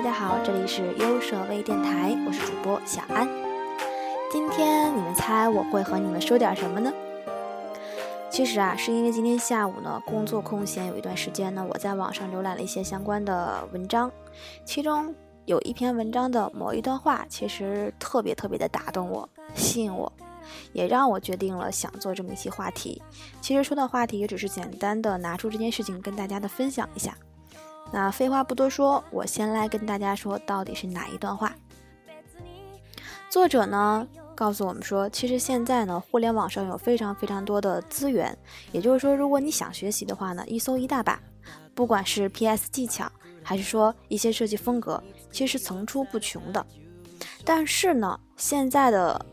大家好，这里是优舍微电台，我是主播小安。今天你们猜我会和你们说点什么呢？其实啊，是因为今天下午呢，工作空闲有一段时间呢，我在网上浏览了一些相关的文章，其中有一篇文章的某一段话，其实特别特别的打动我，吸引我，也让我决定了想做这么一期话题。其实说到话题，也只是简单的拿出这件事情跟大家的分享一下。那废话不多说，我先来跟大家说到底是哪一段话。作者呢告诉我们说，其实现在呢，互联网上有非常非常多的资源，也就是说，如果你想学习的话呢，一搜一大把，不管是 PS 技巧，还是说一些设计风格，其实层出不穷的。但是呢，现在的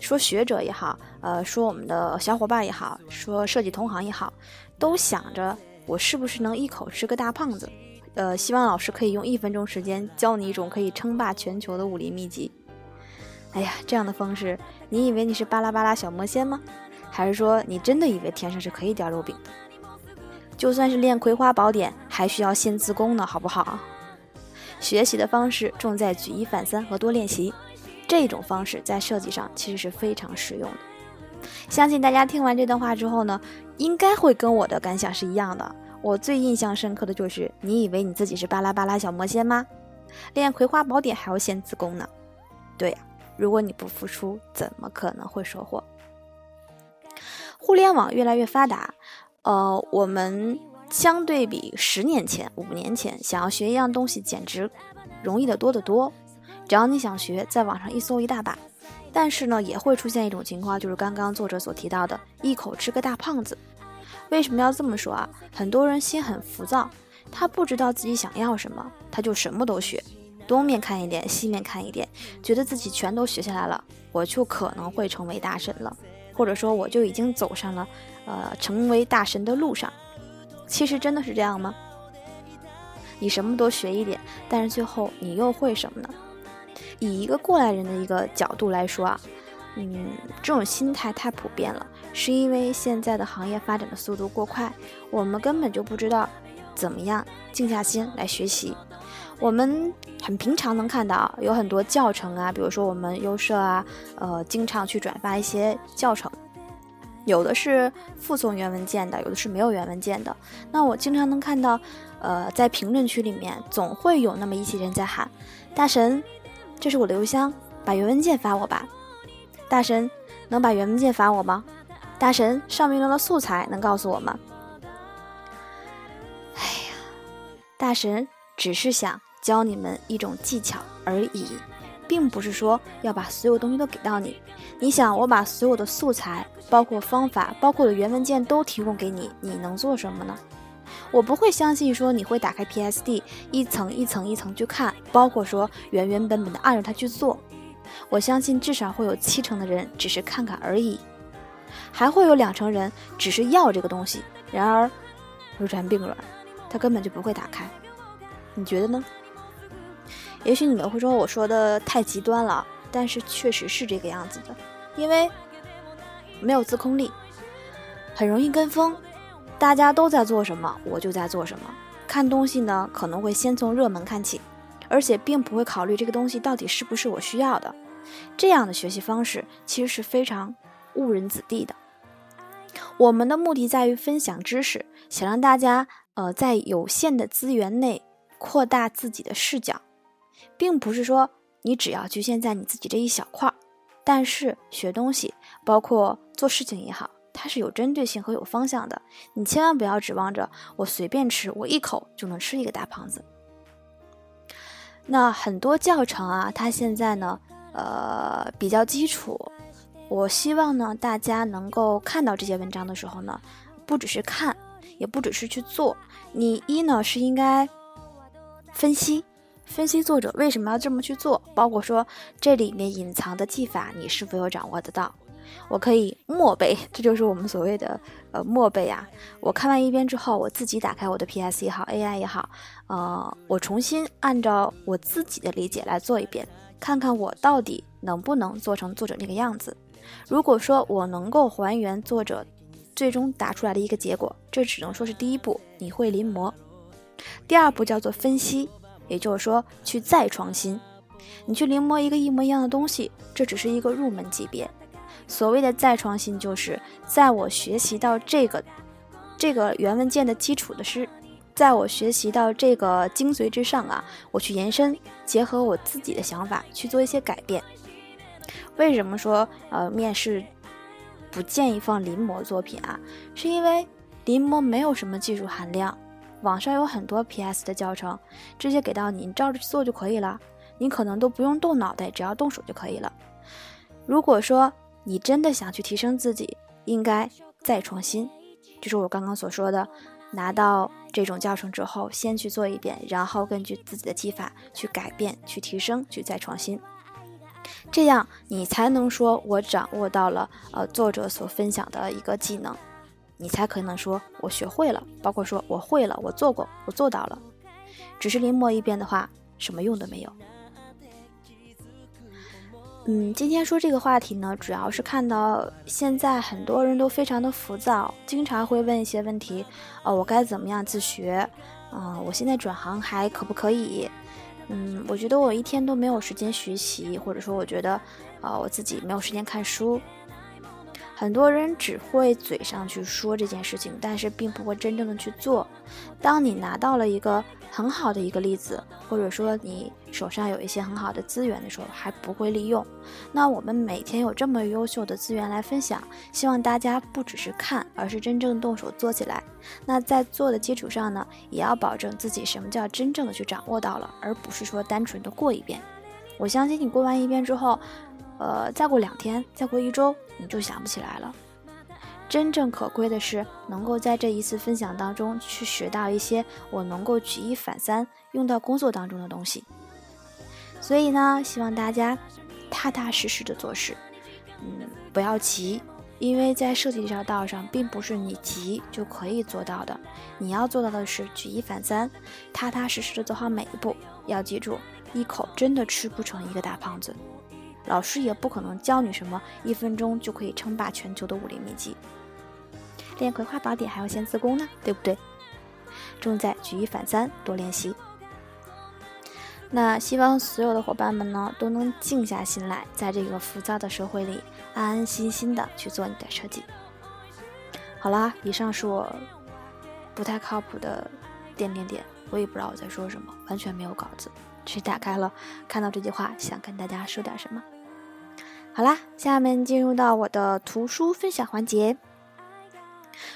说学者也好，呃，说我们的小伙伴也好，说设计同行也好，都想着我是不是能一口吃个大胖子。呃，希望老师可以用一分钟时间教你一种可以称霸全球的武林秘籍。哎呀，这样的方式，你以为你是巴拉巴拉小魔仙吗？还是说你真的以为天上是可以掉肉饼的？就算是练葵花宝典，还需要先自宫呢，好不好？学习的方式重在举一反三和多练习，这种方式在设计上其实是非常实用的。相信大家听完这段话之后呢，应该会跟我的感想是一样的。我最印象深刻的就是，你以为你自己是巴拉巴拉小魔仙吗？练葵花宝典还要先自宫呢。对呀，如果你不付出，怎么可能会收获？互联网越来越发达，呃，我们相对比十年前、五年前，想要学一样东西，简直容易的多得多。只要你想学，在网上一搜一大把。但是呢，也会出现一种情况，就是刚刚作者所提到的，一口吃个大胖子。为什么要这么说啊？很多人心很浮躁，他不知道自己想要什么，他就什么都学，东面看一点，西面看一点，觉得自己全都学下来了，我就可能会成为大神了，或者说我就已经走上了，呃，成为大神的路上。其实真的是这样吗？你什么都学一点，但是最后你又会什么呢？以一个过来人的一个角度来说啊。嗯，这种心态太普遍了，是因为现在的行业发展的速度过快，我们根本就不知道怎么样静下心来学习。我们很平常能看到有很多教程啊，比如说我们优社啊，呃，经常去转发一些教程，有的是附送原文件的，有的是没有原文件的。那我经常能看到，呃，在评论区里面总会有那么一些人在喊：“大神，这是我的邮箱，把原文件发我吧。”大神，能把原文件发我吗？大神，上面用的素材能告诉我吗？哎呀，大神只是想教你们一种技巧而已，并不是说要把所有东西都给到你。你想，我把所有的素材，包括方法，包括的原文件都提供给你，你能做什么呢？我不会相信说你会打开 PSD 一层一层一层去看，包括说原原本本的按照它去做。我相信至少会有七成的人只是看看而已，还会有两成人只是要这个东西，然而如软并软，他根本就不会打开。你觉得呢？也许你们会说我说的太极端了，但是确实是这个样子的，因为没有自控力，很容易跟风，大家都在做什么，我就在做什么。看东西呢，可能会先从热门看起。而且并不会考虑这个东西到底是不是我需要的，这样的学习方式其实是非常误人子弟的。我们的目的在于分享知识，想让大家呃在有限的资源内扩大自己的视角，并不是说你只要局限在你自己这一小块儿。但是学东西，包括做事情也好，它是有针对性和有方向的。你千万不要指望着我随便吃，我一口就能吃一个大胖子。那很多教程啊，它现在呢，呃，比较基础。我希望呢，大家能够看到这些文章的时候呢，不只是看，也不只是去做。你一呢是应该分析，分析作者为什么要这么去做，包括说这里面隐藏的技法，你是否有掌握得到。我可以默背，这就是我们所谓的呃默背啊。我看完一遍之后，我自己打开我的 PS 也好，AI 也好，呃，我重新按照我自己的理解来做一遍，看看我到底能不能做成作者那个样子。如果说我能够还原作者最终答出来的一个结果，这只能说是第一步，你会临摹。第二步叫做分析，也就是说去再创新。你去临摹一个一模一样的东西，这只是一个入门级别。所谓的再创新，就是在我学习到这个这个原文件的基础的是，在我学习到这个精髓之上啊，我去延伸，结合我自己的想法去做一些改变。为什么说呃面试不建议放临摹作品啊？是因为临摹没有什么技术含量，网上有很多 PS 的教程，直接给到你，你照着去做就可以了。你可能都不用动脑袋，只要动手就可以了。如果说你真的想去提升自己，应该再创新，就是我刚刚所说的，拿到这种教程之后，先去做一遍，然后根据自己的技法去改变、去提升、去再创新，这样你才能说我掌握到了呃作者所分享的一个技能，你才可能说我学会了，包括说我会了，我做过，我做到了。只是临摹一遍的话，什么用都没有。嗯，今天说这个话题呢，主要是看到现在很多人都非常的浮躁，经常会问一些问题，呃，我该怎么样自学？嗯，我现在转行还可不可以？嗯，我觉得我一天都没有时间学习，或者说我觉得，啊，我自己没有时间看书。很多人只会嘴上去说这件事情，但是并不会真正的去做。当你拿到了一个很好的一个例子，或者说你手上有一些很好的资源的时候，还不会利用。那我们每天有这么优秀的资源来分享，希望大家不只是看，而是真正动手做起来。那在做的基础上呢，也要保证自己什么叫真正的去掌握到了，而不是说单纯的过一遍。我相信你过完一遍之后。呃，再过两天，再过一周，你就想不起来了。真正可贵的是，能够在这一次分享当中去学到一些我能够举一反三用到工作当中的东西。所以呢，希望大家踏踏实实的做事，嗯，不要急，因为在设计这条道上，并不是你急就可以做到的。你要做到的是举一反三，踏踏实实的走好每一步。要记住，一口真的吃不成一个大胖子。老师也不可能教你什么一分钟就可以称霸全球的武林秘籍，练葵花宝典还要先自宫呢，对不对？重在举一反三，多练习。那希望所有的伙伴们呢，都能静下心来，在这个浮躁的社会里，安安心心的去做你的设计。好啦，以上是我不太靠谱的点点点，我也不知道我在说什么，完全没有稿子。去打开了，看到这句话，想跟大家说点什么。好啦，下面进入到我的图书分享环节。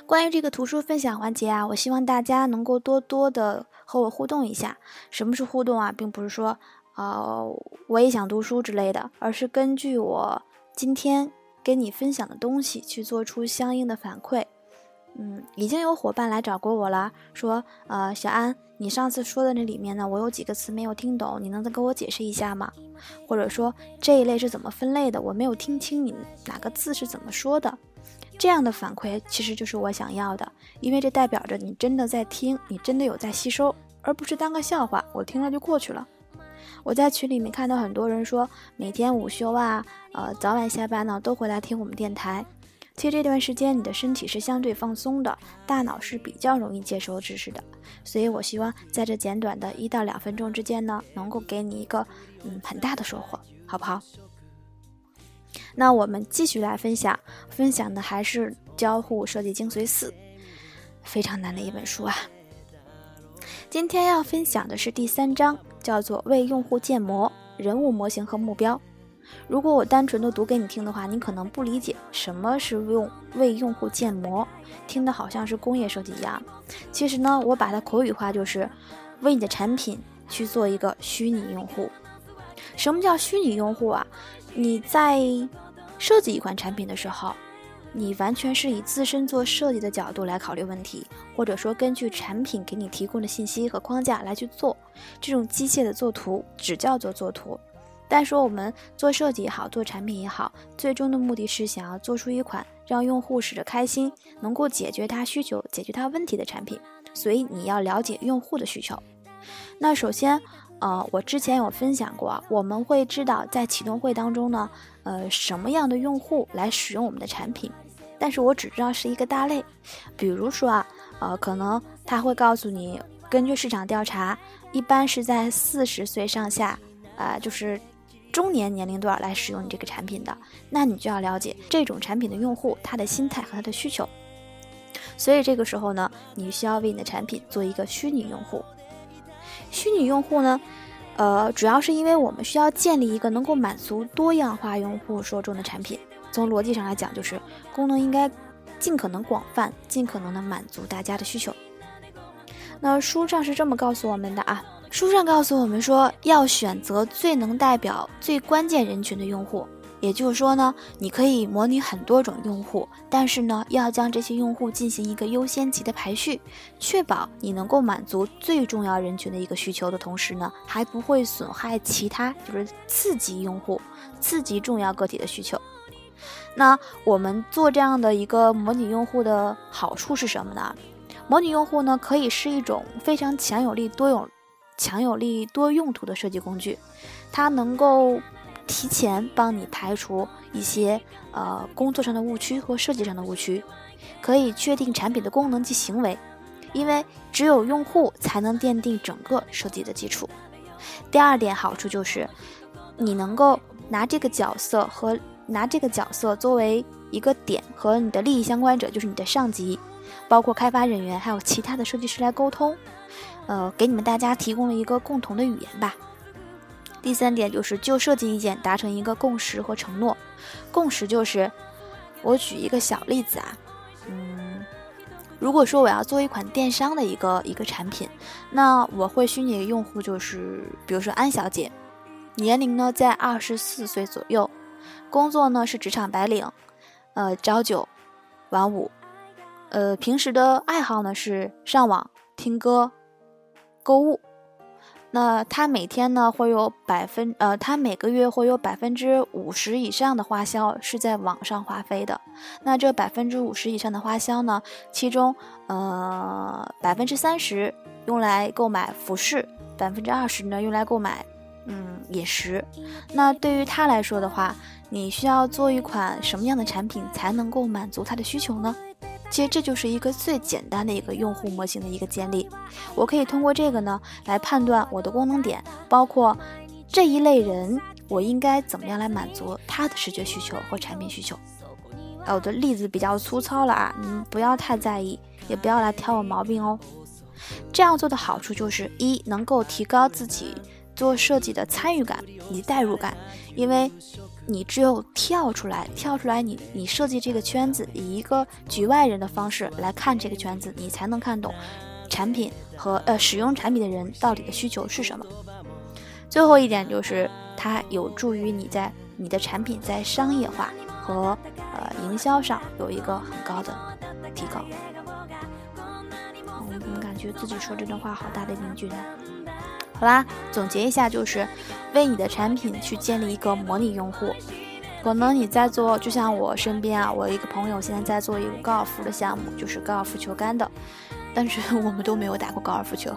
关于这个图书分享环节啊，我希望大家能够多多的和我互动一下。什么是互动啊？并不是说，呃，我也想读书之类的，而是根据我今天跟你分享的东西去做出相应的反馈。嗯，已经有伙伴来找过我了，说，呃，小安，你上次说的那里面呢，我有几个词没有听懂，你能再给我解释一下吗？或者说这一类是怎么分类的？我没有听清你哪个字是怎么说的。这样的反馈其实就是我想要的，因为这代表着你真的在听，你真的有在吸收，而不是当个笑话，我听了就过去了。我在群里面看到很多人说，每天午休啊，呃，早晚下班呢，都会来听我们电台。其实这段时间你的身体是相对放松的，大脑是比较容易接收知识的，所以我希望在这简短的一到两分钟之间呢，能够给你一个嗯很大的收获，好不好？那我们继续来分享，分享的还是《交互设计精髓四》，非常难的一本书啊。今天要分享的是第三章，叫做“为用户建模：人物模型和目标”。如果我单纯的读给你听的话，你可能不理解什么是用为用户建模，听的好像是工业设计一样。其实呢，我把它口语化，就是为你的产品去做一个虚拟用户。什么叫虚拟用户啊？你在设计一款产品的时候，你完全是以自身做设计的角度来考虑问题，或者说根据产品给你提供的信息和框架来去做这种机械的作图，只叫做作图。但说我们做设计也好，做产品也好，最终的目的是想要做出一款让用户使着开心，能够解决他需求、解决他问题的产品。所以你要了解用户的需求。那首先，呃，我之前有分享过，我们会知道在启动会当中呢，呃，什么样的用户来使用我们的产品。但是我只知道是一个大类，比如说啊，呃，可能他会告诉你，根据市场调查。一般是在四十岁上下，啊，就是中年年龄段来使用你这个产品的。那你就要了解这种产品的用户他的心态和他的需求。所以这个时候呢，你需要为你的产品做一个虚拟用户。虚拟用户呢，呃，主要是因为我们需要建立一个能够满足多样化用户受众的产品。从逻辑上来讲，就是功能应该尽可能广泛，尽可能的满足大家的需求。那书上是这么告诉我们的啊，书上告诉我们说，要选择最能代表最关键人群的用户。也就是说呢，你可以模拟很多种用户，但是呢，要将这些用户进行一个优先级的排序，确保你能够满足最重要人群的一个需求的同时呢，还不会损害其他就是次级用户、次级重要个体的需求。那我们做这样的一个模拟用户的好处是什么呢？模拟用户呢，可以是一种非常强有力、多用、强有力、多用途的设计工具，它能够。提前帮你排除一些呃工作上的误区和设计上的误区，可以确定产品的功能及行为，因为只有用户才能奠定整个设计的基础。第二点好处就是，你能够拿这个角色和拿这个角色作为一个点和你的利益相关者，就是你的上级，包括开发人员还有其他的设计师来沟通，呃，给你们大家提供了一个共同的语言吧。第三点就是就设计意见达成一个共识和承诺。共识就是，我举一个小例子啊，嗯，如果说我要做一款电商的一个一个产品，那我会虚拟用户就是，比如说安小姐，年龄呢在二十四岁左右，工作呢是职场白领，呃，朝九晚五，呃，平时的爱好呢是上网听歌、购物。那他每天呢会有百分呃，他每个月会有百分之五十以上的花销是在网上花费的。那这百分之五十以上的花销呢，其中呃百分之三十用来购买服饰，百分之二十呢用来购买嗯饮食。那对于他来说的话，你需要做一款什么样的产品才能够满足他的需求呢？其实这就是一个最简单的一个用户模型的一个建立，我可以通过这个呢来判断我的功能点，包括这一类人我应该怎么样来满足他的视觉需求或产品需求。我的例子比较粗糙了啊，你不要太在意，也不要来挑我毛病哦。这样做的好处就是一能够提高自己做设计的参与感以及代入感，因为。你只有跳出来，跳出来，你你设计这个圈子，以一个局外人的方式来看这个圈子，你才能看懂产品和呃使用产品的人到底的需求是什么。最后一点就是它有助于你在你的产品在商业化和呃营销上有一个很高的提高。我怎么感觉自己说这段话好大的凝聚呢？好啦，总结一下，就是为你的产品去建立一个模拟用户。可能你在做，就像我身边啊，我有一个朋友现在在做一个高尔夫的项目，就是高尔夫球杆的，但是我们都没有打过高尔夫球，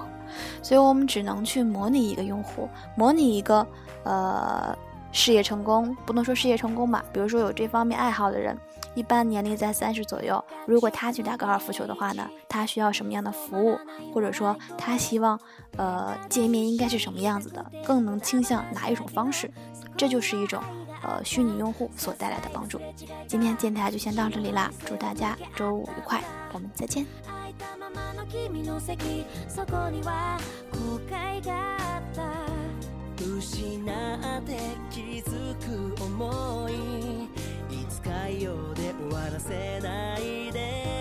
所以我们只能去模拟一个用户，模拟一个呃事业成功，不能说事业成功吧，比如说有这方面爱好的人。一般年龄在三十左右，如果他去打高尔夫球的话呢，他需要什么样的服务，或者说他希望，呃，界面应该是什么样子的，更能倾向哪一种方式，这就是一种，呃，虚拟用户所带来的帮助。今天电台就先到这里啦，祝大家周五愉快，我们再见。失って海洋で終わらせないで